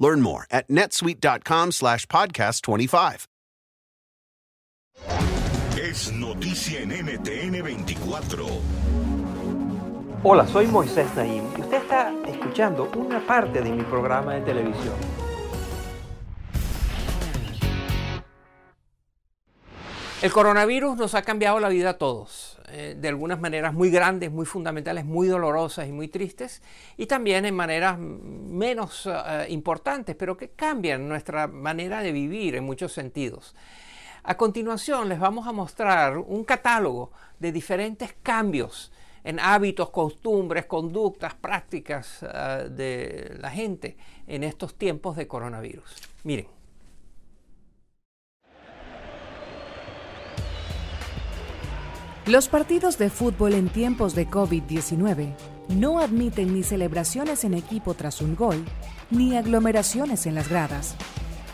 Learn more at netsuite.com slash podcast 25. Es noticia en NTN 24. Hola, soy Moisés Naim y usted está escuchando una parte de mi programa de televisión. El coronavirus nos ha cambiado la vida a todos, eh, de algunas maneras muy grandes, muy fundamentales, muy dolorosas y muy tristes, y también en maneras menos eh, importantes, pero que cambian nuestra manera de vivir en muchos sentidos. A continuación les vamos a mostrar un catálogo de diferentes cambios en hábitos, costumbres, conductas, prácticas uh, de la gente en estos tiempos de coronavirus. Miren. Los partidos de fútbol en tiempos de COVID-19 no admiten ni celebraciones en equipo tras un gol, ni aglomeraciones en las gradas.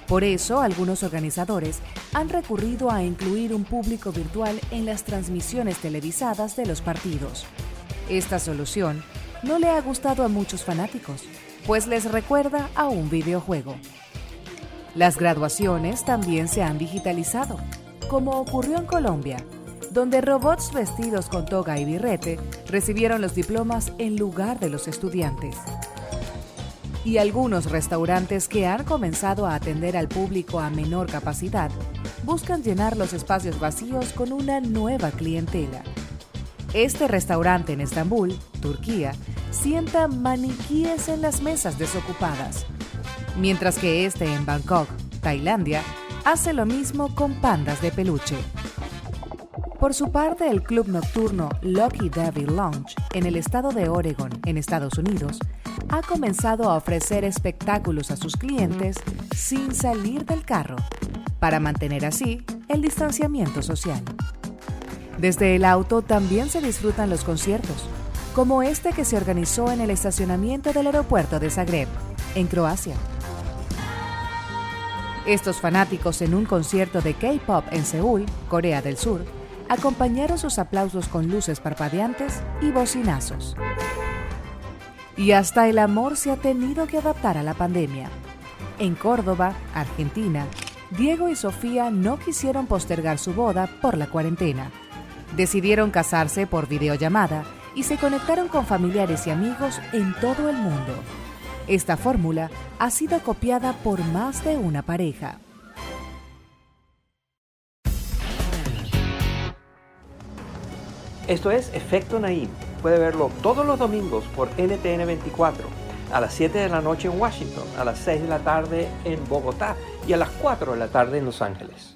Por eso, algunos organizadores han recurrido a incluir un público virtual en las transmisiones televisadas de los partidos. Esta solución no le ha gustado a muchos fanáticos, pues les recuerda a un videojuego. Las graduaciones también se han digitalizado, como ocurrió en Colombia, donde robots vestidos con toga y birrete recibieron los diplomas en lugar de los estudiantes y algunos restaurantes que han comenzado a atender al público a menor capacidad buscan llenar los espacios vacíos con una nueva clientela. Este restaurante en Estambul, Turquía, sienta maniquíes en las mesas desocupadas, mientras que este en Bangkok, Tailandia, hace lo mismo con pandas de peluche. Por su parte, el club nocturno Lucky Devil Lounge, en el estado de Oregon, en Estados Unidos, ha comenzado a ofrecer espectáculos a sus clientes sin salir del carro, para mantener así el distanciamiento social. Desde el auto también se disfrutan los conciertos, como este que se organizó en el estacionamiento del aeropuerto de Zagreb, en Croacia. Estos fanáticos en un concierto de K-Pop en Seúl, Corea del Sur, acompañaron sus aplausos con luces parpadeantes y bocinazos. Y hasta el amor se ha tenido que adaptar a la pandemia. En Córdoba, Argentina, Diego y Sofía no quisieron postergar su boda por la cuarentena. Decidieron casarse por videollamada y se conectaron con familiares y amigos en todo el mundo. Esta fórmula ha sido copiada por más de una pareja. Esto es Efecto Naim. Puede verlo todos los domingos por NTN 24, a las 7 de la noche en Washington, a las 6 de la tarde en Bogotá y a las 4 de la tarde en Los Ángeles.